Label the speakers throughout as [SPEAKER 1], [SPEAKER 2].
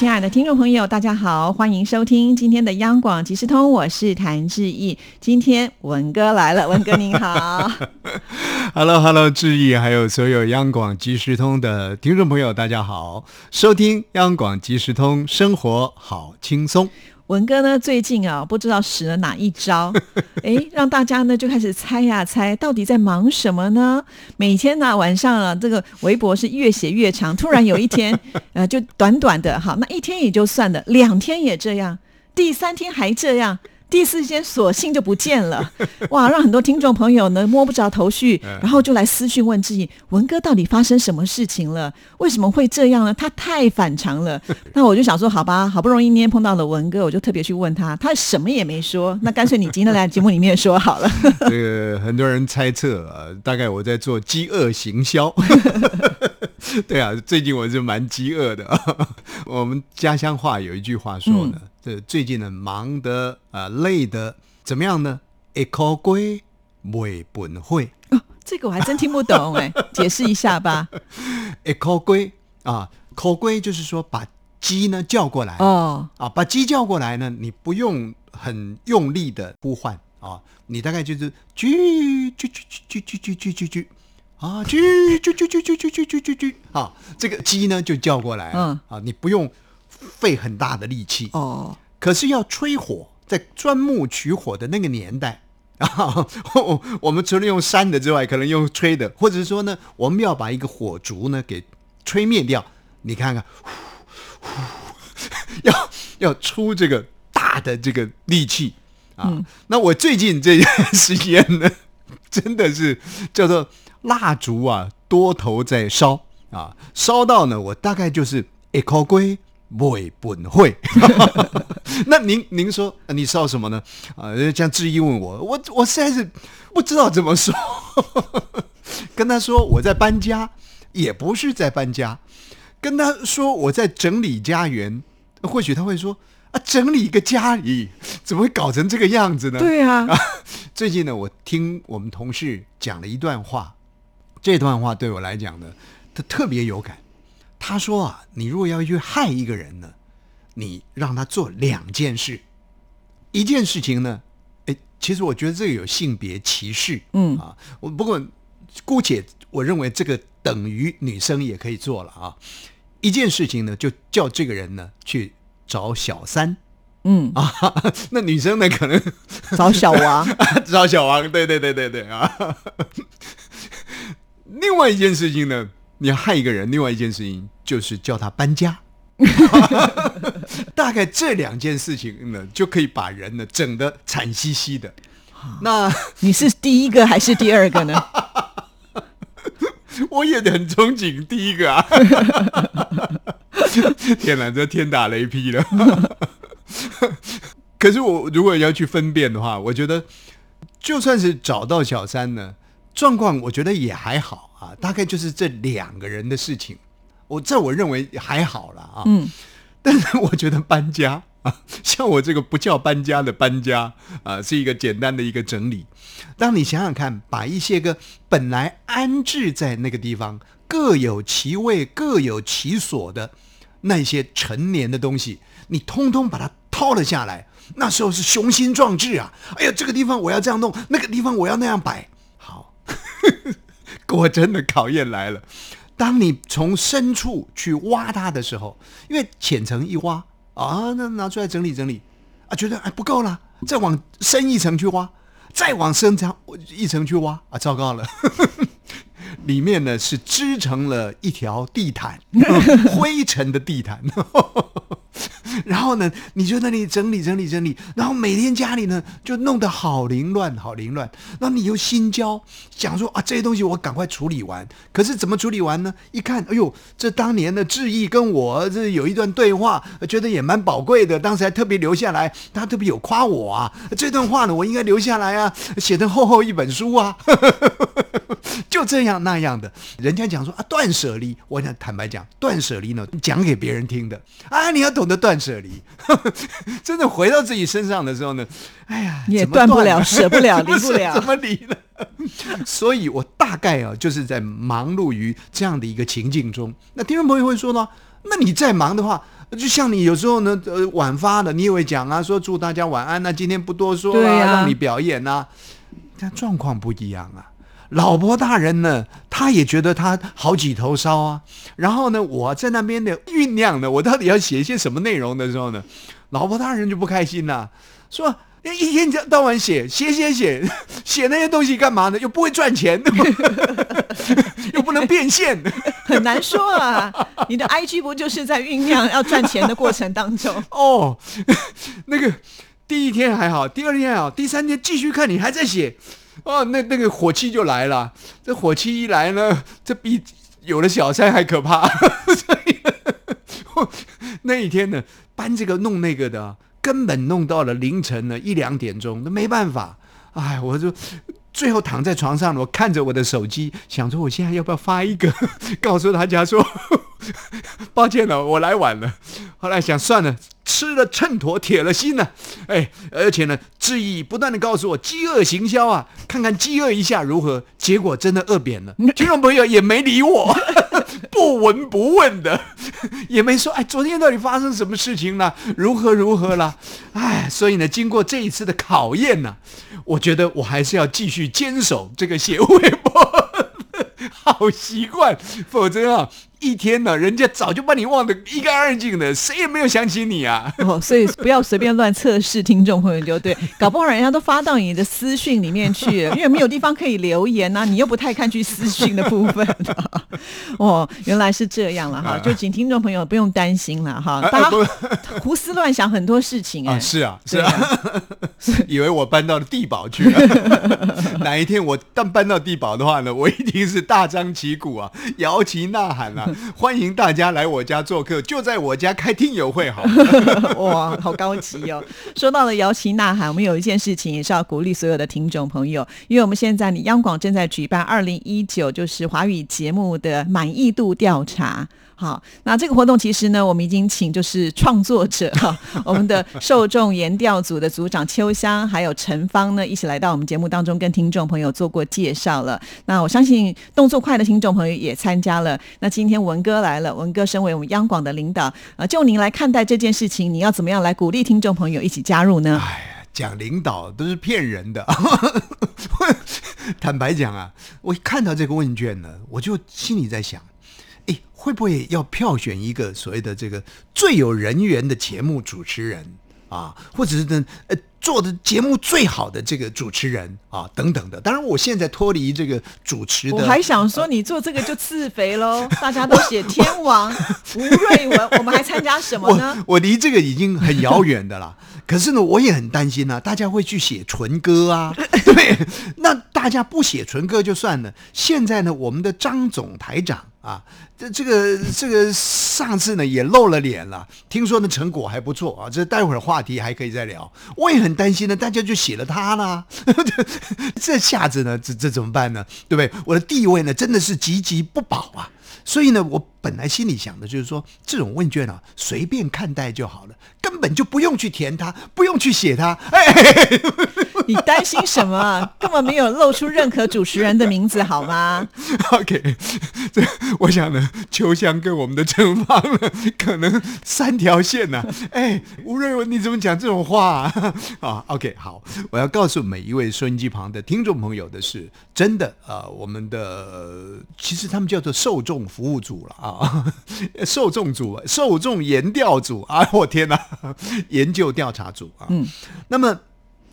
[SPEAKER 1] 亲爱的听众朋友，大家好，欢迎收听今天的央广即时通，我是谭志毅。今天文哥来了，文哥您好。
[SPEAKER 2] Hello，Hello，志毅，还有所有央广即时通的听众朋友，大家好，收听央广即时通，生活好轻松。
[SPEAKER 1] 文哥呢，最近啊，不知道使了哪一招，哎，让大家呢就开始猜呀、猜，到底在忙什么呢？每天呢、晚上啊，这个微博是越写越长，突然有一天，呃，就短短的，好，那一天也就算了，两天也这样，第三天还这样。第四间索性就不见了，哇！让很多听众朋友呢摸不着头绪，然后就来私讯问志毅文哥到底发生什么事情了？为什么会这样呢？他太反常了。那我就想说，好吧，好不容易今天碰到了文哥，我就特别去问他，他什么也没说。那干脆你今天来节目里面说好了。
[SPEAKER 2] 这个很多人猜测啊，大概我在做饥饿行销。对啊，最近我是蛮饥饿的。我们家乡话有一句话说呢，这最近呢忙得啊、累的怎么样呢？一口龟未本会，
[SPEAKER 1] 哦，这个我还真听不懂哎，解释一下吧。
[SPEAKER 2] 一口龟啊，口龟就是说把鸡呢叫过来。
[SPEAKER 1] 哦，
[SPEAKER 2] 啊，把鸡叫过来呢，你不用很用力的呼唤。啊，你大概就是啾啾啾啾啾啾啾啾啾啊，啾啾啾啾啾啾啾啾啾啾啊，这个鸡呢就叫过来了。啊，你不用费很大的力气
[SPEAKER 1] 哦，
[SPEAKER 2] 可是要吹火，在钻木取火的那个年代啊，我们除了用扇的之外，可能用吹的，或者是说呢，我们要把一个火烛呢给吹灭掉。你看看，呼 呼要要出这个大的这个力气啊。那我最近这段时间呢，真的是叫做蜡烛啊，多头在烧啊，烧到呢，我大概就是一口龟。未本会，那您您说呃你烧什么呢？啊，像质疑问我，我我实在是不知道怎么说。跟他说我在搬家，也不是在搬家；跟他说我在整理家园，或许他会说啊，整理一个家里怎么会搞成这个样子呢？
[SPEAKER 1] 对啊，
[SPEAKER 2] 最近呢，我听我们同事讲了一段话，这段话对我来讲呢，他特别有感。他说啊，你如果要去害一个人呢，你让他做两件事，一件事情呢，哎，其实我觉得这个有性别歧视，
[SPEAKER 1] 嗯。
[SPEAKER 2] 啊，我不过姑且我认为这个等于女生也可以做了啊。一件事情呢，就叫这个人呢去找小三。
[SPEAKER 1] 嗯，
[SPEAKER 2] 啊，那女生呢可能
[SPEAKER 1] 找小王，
[SPEAKER 2] 找小王，对对对对对啊。另外一件事情呢，你要害一个人，另外一件事情就是叫他搬家。大概这两件事情呢，就可以把人呢整得惨兮兮的。那
[SPEAKER 1] 你是第一个还是第二个呢？
[SPEAKER 2] 我也很憧憬第一个啊！天哪，这天打雷劈了。可是我如果要去分辨的话，我觉得就算是找到小三呢，状况我觉得也还好啊，大概就是这两个人的事情，我在我认为还好了啊。
[SPEAKER 1] 嗯，
[SPEAKER 2] 但是我觉得搬家啊，像我这个不叫搬家的搬家啊，是一个简单的一个整理。当你想想看，把一些个本来安置在那个地方各有其位、各有其所的那些陈年的东西，你通通把它掏了下来，那时候是雄心壮志啊！哎呀，这个地方我要这样弄，那个地方我要那样摆。果真的考验来了。当你从深处去挖它的时候，因为浅层一挖啊，那拿出来整理整理啊，觉得哎不够了，再往深一层去挖，再往深层一层去挖啊，糟糕了，里面呢是织成了一条地毯，灰尘的地毯，然后呢，你就那里整理整理整理，然后每天家里呢就弄得好凌乱，好凌乱。那你又心焦，想说啊这些东西我赶快处理完。可是怎么处理完呢？一看，哎呦，这当年的志毅跟我这有一段对话，觉得也蛮宝贵的，当时还特别留下来，他特别有夸我啊。这段话呢，我应该留下来啊，写成厚厚一本书啊。就这样那样的，人家讲说啊断舍离，我想坦白讲，断舍离呢讲给别人听的啊，你要懂得断舍离。真的回到自己身上的时候呢，哎呀，
[SPEAKER 1] 你也断不了舍不了 离不了
[SPEAKER 2] 怎么离呢？所以我大概啊，就是在忙碌于这样的一个情境中。那听众朋友会说呢，那你再忙的话。就像你有时候呢，呃，晚发的，你也会讲啊，说祝大家晚安那、今天不多说了、
[SPEAKER 1] 对呀
[SPEAKER 2] 让你表演呐、但状况不一样啊。老婆大人呢，他也觉得他好几头烧啊。然后呢，我在那边的酝酿呢，我到底要写一些什么内容的时候呢，老婆大人就不开心了，说一天到晚写写写写 写那些东西干嘛呢？又不会赚钱，又不能变现。
[SPEAKER 1] 很难说啊。你的 IG 不就是在酝酿要赚钱的过程当中？
[SPEAKER 2] 哦，那个第一天还好，第二天还好，第三天继续看你还在写，哦，那那个火气就来了。这火气一来呢，这比有了小三还可怕。所 以那一天呢，搬这个弄那个的，根本弄到了凌晨呢一两点钟，那没办法。哎，我就最后躺在床上，我看着我的手机，想说我现在要不要发一个，告诉大家说，抱歉了，我来晚了。后来想算了，吃了秤砣铁了心了。哎，而且呢，志毅不断的告诉我饥饿行销啊，看看饥饿一下如何。结果真的饿扁了，听众朋友也没理我，不闻不问的，也没说哎，昨天到底发生什么事情了，如何如何了。哎，所以呢，经过这一次的考验呢、我觉得我还是要继续坚守这个写微博好习惯，否则啊，一天呢，人家早就把你忘得一干二净的，谁也没有想起你啊。
[SPEAKER 1] 哦，所以不要随便乱测试听众朋友就对，搞不好人家都发到你的私讯里面去了，因为没有地方可以留言呐、你又不太看去私讯的部分、哦，原来是这样了哈，就请听众朋友不用担心了哈，大家
[SPEAKER 2] 不
[SPEAKER 1] 胡思乱想很多事情哎、
[SPEAKER 2] 啊，是啊，是
[SPEAKER 1] 对
[SPEAKER 2] 啊，以为我搬到了地堡去了。哪一天我但搬到地堡的话呢，我一定是大张旗鼓啊，摇旗呐喊啊，欢迎大家来我家做客，就在我家开听友会好。
[SPEAKER 1] 哇，好高级哦！说到了摇旗呐喊，我们有一件事情也是要鼓励所有的听众朋友，因为我们现在你央广正在举办二零一九就是华语节目的满意度调查。好，那这个活动其实呢，我们已经请就是创作者哈，我们的受众研调组的组长秋香还有陈芳呢，一起来到我们节目当中跟听众朋友做过介绍了。那我相信动作快的听众朋友也参加了。那今天文哥来了，文哥身为我们央广的领导，呃，就您来看待这件事情，你要怎么样来鼓励听众朋友一起加入呢？
[SPEAKER 2] 哎呀，讲领导都是骗人的。坦白讲啊，我一看到这个问卷呢，我就心里在想，哎，会不会要票选一个所谓的这个最有人缘的节目主持人啊，或者是呢，做的节目最好的这个主持人啊，等等的。当然，我现在脱离这个主持的，
[SPEAKER 1] 我还想说，你做这个就自肥喽！大家都写天王吴瑞文，我们还参加什么呢？
[SPEAKER 2] 我我离这个已经很遥远的啦。可是呢，我也很担心啊，大家会去写纯歌啊，对，那大家不写纯歌就算了。现在呢，我们的张总台长啊，这这个这个上次呢也露了脸了，听说呢成果还不错啊，这待会儿话题还可以再聊。我也很担心呢，大家就写了他啦，这下子呢，这这怎么办呢？对不对？我的地位呢，真的是岌岌不保啊。所以呢，我本来心里想的就是说，这种问卷啊，随便看待就好了，根本就不用去填它，不用去写它。哎，
[SPEAKER 1] 你担心什么啊？根本没有露出任何主持人的名字，好吗？
[SPEAKER 2] OK，这我想呢，秋香跟我们的陈芳呢，可能三条线呢、哎，吴瑞文，你怎么讲这种话啊？啊，OK，好，我要告诉每一位收音机旁的听众朋友的是，真的啊、呃我们的、呃其实他们叫做受众服务组了啊，受众组、受众研调组啊，我天哪，研究调查组啊，
[SPEAKER 1] 嗯，
[SPEAKER 2] 那么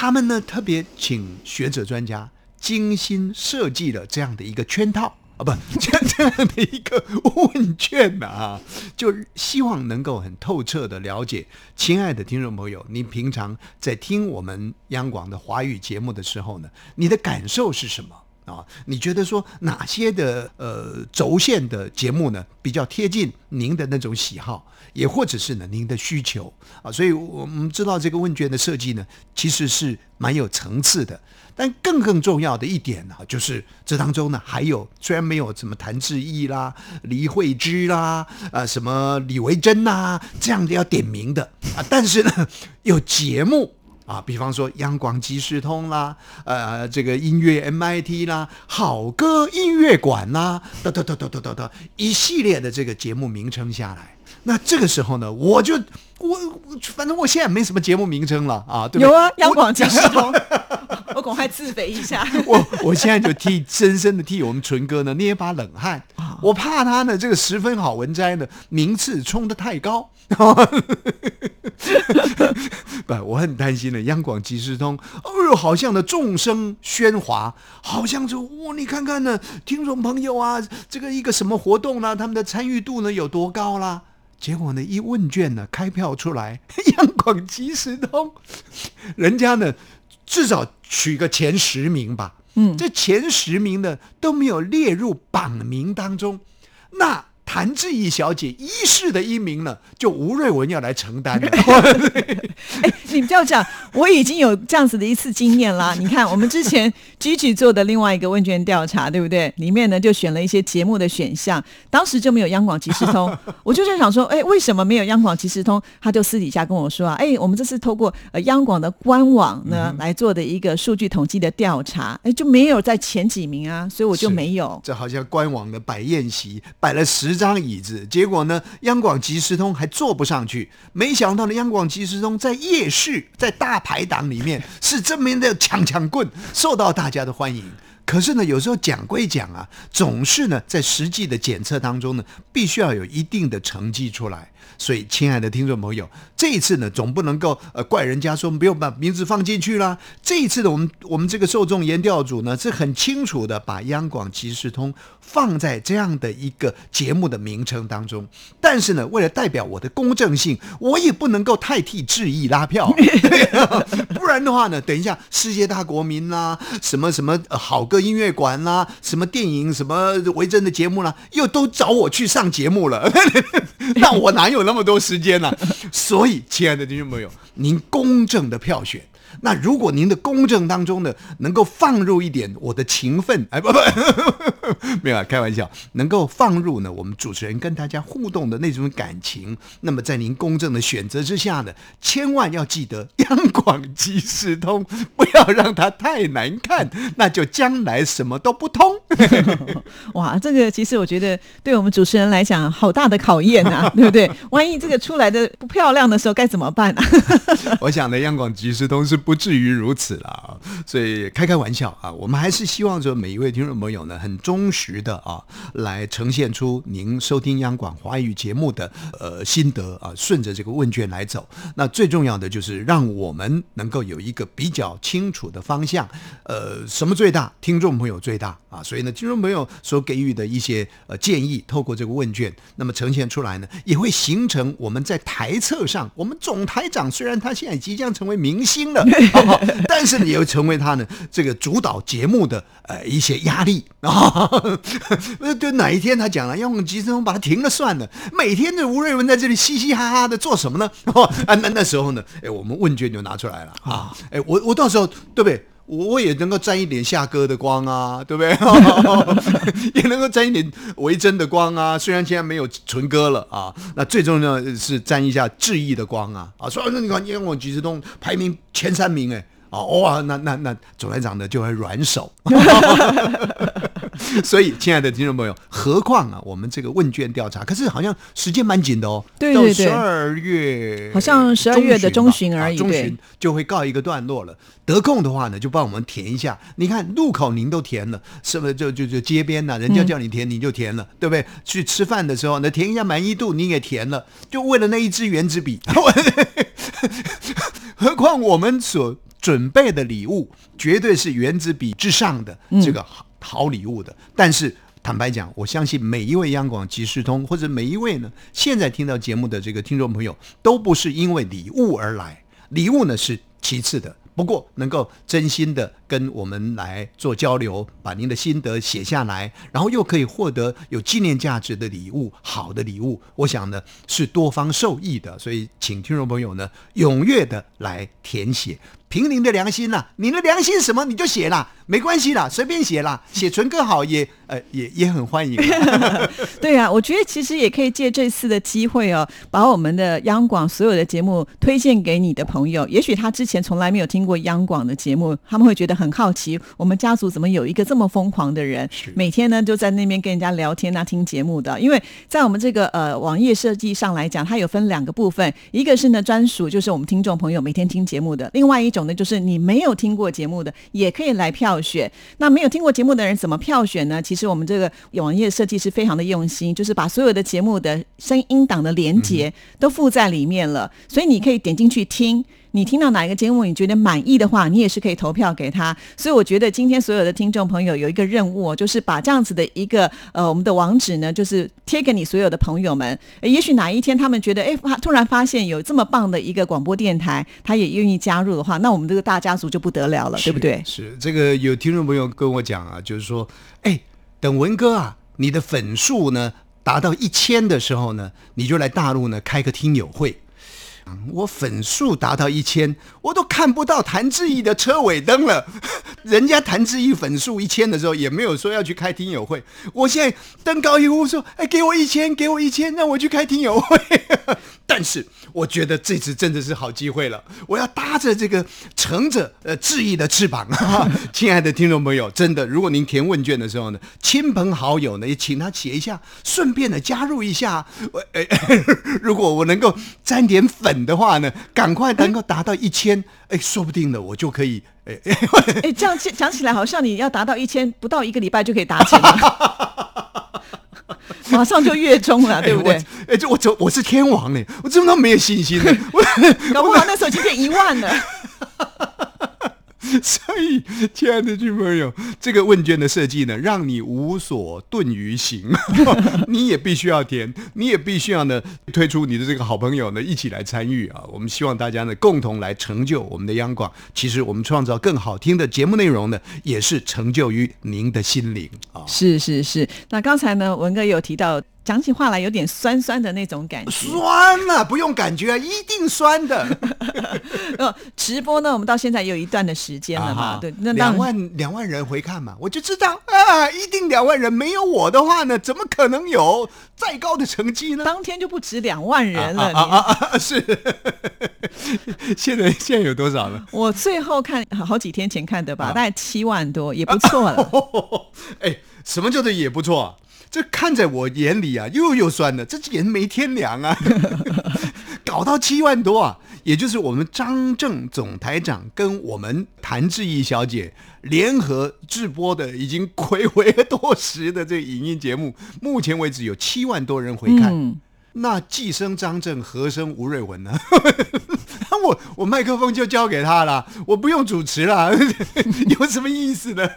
[SPEAKER 2] 他们呢特别请学者专家精心设计了这样的一个圈套啊，不，这 这样的一个问卷呢啊，就希望能够很透彻的了解，亲爱的听众朋友，你平常在听我们央广的华语节目的时候呢，你的感受是什么？啊，你觉得说哪些的呃轴线的节目呢比较贴近您的那种喜好，也或者是呢您的需求啊？所以我们知道这个问卷的设计呢，其实是蛮有层次的。但更更重要的一点呢，就是这当中呢还有虽然没有什么谭志毅啦、李慧芝啦、啊什么李维珍呐这样的要点名的啊，但是呢有节目。啊，比方说央广即时通啦，呃，这个音乐 MIT 啦，好歌音乐馆啦，哒哒哒哒哒哒哒，一系列的这个节目名称下来，那这个时候呢，我就我反正我现在没什么节目名称了啊，对不对？
[SPEAKER 1] 有啊，央广即时通，我赶快自肥一下。
[SPEAKER 2] 我我现在就替深深的替我们纯哥呢捏一把冷汗，我怕他呢这个十分好文摘呢名次冲得太高。不，我很担心的。央广即时通，哦呦，好像呢众生喧哗，好像就哇，你看看呢，听众朋友啊，这个一个什么活动呢？他们的参与度呢有多高啦？结果呢，一问卷呢，开票出来，央广即时通，人家呢至少取个前十名吧。嗯，这前十名呢都没有列入榜名当中，那。谭志毅小姐一世的一名呢，就吴瑞文要来承担了。
[SPEAKER 1] 哎，你不要讲，我已经有这样子的一次经验啦。你看，我们之前 Gigi 做的另外一个问卷调查，对不对？里面呢就选了一些节目的选项，当时就没有央广即时通。我就在想说，哎，为什么没有央广即时通？他就私底下跟我说啊，哎，我们这是透过呃央广的官网呢来做的一个数据统计的调查，哎，就没有在前几名啊，所以我就没有。
[SPEAKER 2] 这好像官网的摆宴席摆了十。张椅子，结果呢？央广即时通还坐不上去。没想到呢，央广即时通在夜市，在大排档里面是这么的抢抢棍，受到大大家的欢迎。可是呢，有时候讲归讲啊，总是呢，在实际的检测当中呢，必须要有一定的成绩出来。所以，亲爱的听众朋友，这一次呢，总不能够呃怪人家说没有把名字放进去啦。这一次的我们我们这个受众研调组呢，是很清楚的把央广即时通放在这样的一个节目的名称当中。但是呢，为了代表我的公正性，我也不能够太替志毅拉票，不然的话呢，等一下世界大国民啦，什么什么好歌音乐馆啦，什么电影什么维珍的节目啦，又都找我去上节目了，那我哪有那么多时间呢？所以，亲爱的听众朋友，您公正的票选。那如果您的公正当中呢，能够放入一点我的情分，哎不不，没有啊，开玩笑，能够放入呢我们主持人跟大家互动的那种感情，那么在您公正的选择之下呢，千万要记得央广即时通，不要让它太难看，那就将来什么都不通。
[SPEAKER 1] 哇，这个其实我觉得对我们主持人来讲，好大的考验啊，对不对？万一这个出来的不漂亮的时候该怎么办呢？
[SPEAKER 2] 我想呢，央广即时通是。不至于如此了，所以开开玩笑啊，我们还是希望说每一位听众朋友呢，很忠实的啊，来呈现出您收听央广华语节目的呃心得啊，顺着这个问卷来走。那最重要的就是让我们能够有一个比较清楚的方向。呃，什么最大？听众朋友最大啊，所以呢，听众朋友所给予的一些呃建议，透过这个问卷，那么呈现出来呢，也会形成我们在台侧上，我们总台长虽然他现在即将成为明星了。但是你又成为他呢这个主导节目的呃一些压力啊。对，哪一天他讲了，用集中把它停了算了。每天的吴瑞文在这里嘻嘻哈哈的做什么呢？啊，那那时候呢，哎，我们问卷就拿出来了啊。哎，我我到时候对不对？我也能够沾一点夏哥的光啊，对不对？也能够沾一点维珍的光啊。虽然现在没有纯哥了啊，那最重要的是沾一下志毅的光啊啊！所以说，你看，因为我即时通排名前三名，哎，啊哇，那那那总台长呢就会软手。所以，亲爱的听众朋友，何况啊，我们这个问卷调查，可是好像时间蛮紧的哦，
[SPEAKER 1] 对对
[SPEAKER 2] 对，十二月，
[SPEAKER 1] 好像十二月的中旬而已，
[SPEAKER 2] 中旬就会告一个段落了。得空的话呢，就帮我们填一下。你看路口您都填了，是不是？就就就街边呐，人家叫你填，你就填了，对不对？去吃饭的时候，呢填一下满意度，你也填了，就为了那一支圆珠笔。何况我们所准备的礼物，绝对是原子笔之上的这个。好礼物的，但是坦白讲，我相信每一位央广即时通或者每一位呢现在听到节目的这个听众朋友，都不是因为礼物而来，礼物呢是其次的。不过能够真心的跟我们来做交流，把您的心得写下来，然后又可以获得有纪念价值的礼物，好的礼物，我想呢是多方受益的。所以，请听众朋友呢踊跃的来填写。凭您的良心呐、你的良心什么你就写啦，没关系啦，随便写啦，写纯更好也 呃也也很欢迎啦。
[SPEAKER 1] 对啊，我觉得其实也可以借这次的机会哦，把我们的央广所有的节目推荐给你的朋友。也许他之前从来没有听过央广的节目，他们会觉得很好奇，我们家族怎么有一个这么疯狂的人
[SPEAKER 2] 是，
[SPEAKER 1] 每天呢就在那边跟人家聊天啊、听节目的。因为在我们这个呃网页设计上来讲，它有分两个部分，一个是呢专属就是我们听众朋友每天听节目的，另外一种呢就是你没有听过节目的也可以来票选。那没有听过节目的人怎么票选呢？其实我们这个网页设计是非常的用心，就是把所有的节目的声音档的连接都附在里面了，所以你可以点进去听。你听到哪一个节目你觉得满意的话，你也是可以投票给他。所以我觉得今天所有的听众朋友有一个任务哦，就是把这样子的一个呃我们的网址呢，就是贴给你所有的朋友们。呃也许哪一天他们觉得哎发突然发现有这么棒的一个广播电台，他也愿意加入的话，那我们这个大家族就不得了了，对不对？
[SPEAKER 2] 是这个有听众朋友跟我讲啊，就是说，哎，等文哥啊，你的粉数呢达到一千的时候呢，你就来大陆呢开个听友会。我粉数达到一千，我都看不到谭志毅的车尾灯了。人家谭志毅粉数一千的时候，也没有说要去开听友会。我现在登高一呼说：“哎，给我一千，给我一千，让我去开听友会。” 但是我觉得这次真的是好机会了，我要搭着这个乘着呃志毅的翅膀 啊！亲爱的听众朋友，真的，如果您填问卷的时候呢，亲朋好友呢也请他写一下，顺便的加入一下。我哎，如果我能够沾点粉的话呢，赶快能够达到一千，哎，说不定呢我就可以哎哎
[SPEAKER 1] 哎，这样讲讲起来，好像你要达到一千，不到一个礼拜就可以达成了，马上就月中了，对不对？
[SPEAKER 2] 哎，我哎这我走我是天王呢，我怎么那么没有信心呢？我
[SPEAKER 1] 搞不好那时候已经变一万了。
[SPEAKER 2] 所以，亲爱的听朋友，这个问卷的设计呢，让你无所遁于行，你也必须要填，你也必须要呢推出你的这个好朋友呢一起来参与啊！我们希望大家呢共同来成就我们的央广。其实，我们创造更好听的节目内容呢，也是成就于您的心灵啊！
[SPEAKER 1] 是是是，那刚才呢，文哥有提到。讲起话来有点酸酸的那种感觉，
[SPEAKER 2] 酸啊、不用感觉啊，一定酸的。
[SPEAKER 1] 呃，直播呢，我们到现在也有一段的时间了嘛，
[SPEAKER 2] 啊
[SPEAKER 1] 对，那当
[SPEAKER 2] 两
[SPEAKER 1] 然
[SPEAKER 2] 万两万人回看嘛，我就知道啊，一定两万人。没有我的话呢，怎么可能有再高的成绩呢？
[SPEAKER 1] 当天就不止两万人了。
[SPEAKER 2] 啊啊啊啊！是，现在现在有多少了？
[SPEAKER 1] 我最后看好几天前看的吧，大概七万多，也不错了。
[SPEAKER 2] 哎，什么叫做也不错、啊？这看在我眼里啊，又又酸了，这人没天良啊！搞到七万多啊，也就是我们张正总台长跟我们谭志毅小姐联合制播的，已经暌违多时的这个影音节目，目前为止有七万多人回看。
[SPEAKER 1] 嗯，
[SPEAKER 2] 那既生张正，何生吴瑞文呢？我我麦克风就交给他了，我不用主持了，有什么意思呢？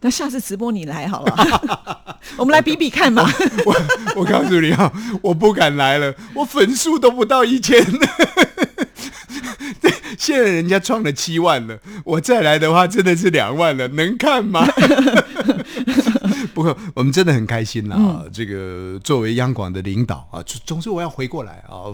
[SPEAKER 1] 那下次直播你来好了，我们来比比看嘛。
[SPEAKER 2] 我我告诉你啊，我不敢来了，我粉数都不到一千。现在人家创了七万了，我再来的话真的是两万了，能看吗？不过我们真的很开心啦、啊！这个作为央广的领导啊，总之我要回过来啊。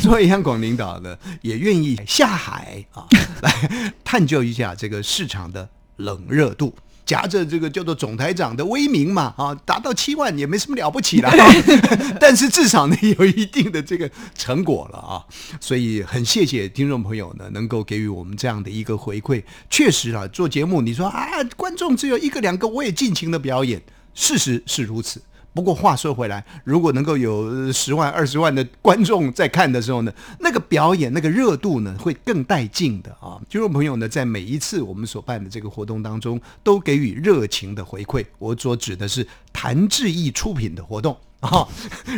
[SPEAKER 2] 作为央广领导呢，也愿意下海啊，来探究一下这个市场的冷热度。夹着这个叫做总台长的威名嘛，啊，达到七万也没什么了不起了，但是至少呢有一定的这个成果了啊，所以很谢谢听众朋友呢能够给予我们这样的一个回馈。确实啊，做节目你说啊，观众只有一个两个，我也尽情的表演，事实是如此。不过话说回来，如果能够有十万、二十万的观众在看的时候呢，那个表演、那个热度呢，会更带劲的啊！听众朋友呢，在每一次我们所办的这个活动当中，都给予热情的回馈。我所指的是谭志毅出品的活动。哦，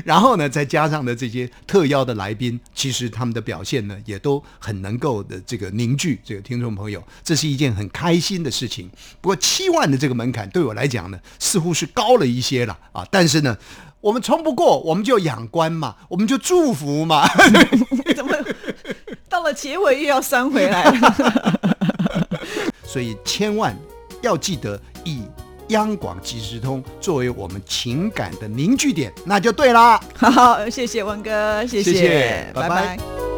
[SPEAKER 2] 然后呢，再加上呢这些特邀的来宾，其实他们的表现呢，也都很能够的这个凝聚这个听众朋友，这是一件很开心的事情。不过七万的这个门槛对我来讲呢，似乎是高了一些了啊。但是呢，我们冲不过，我们就仰观嘛，我们就祝福嘛。
[SPEAKER 1] 怎么到了结尾又要删回来了？
[SPEAKER 2] 所以千万要记得以。央广即时通作为我们情感的凝聚点，那就对啦。
[SPEAKER 1] 好，谢谢文哥，谢
[SPEAKER 2] 谢
[SPEAKER 1] 拜
[SPEAKER 2] 拜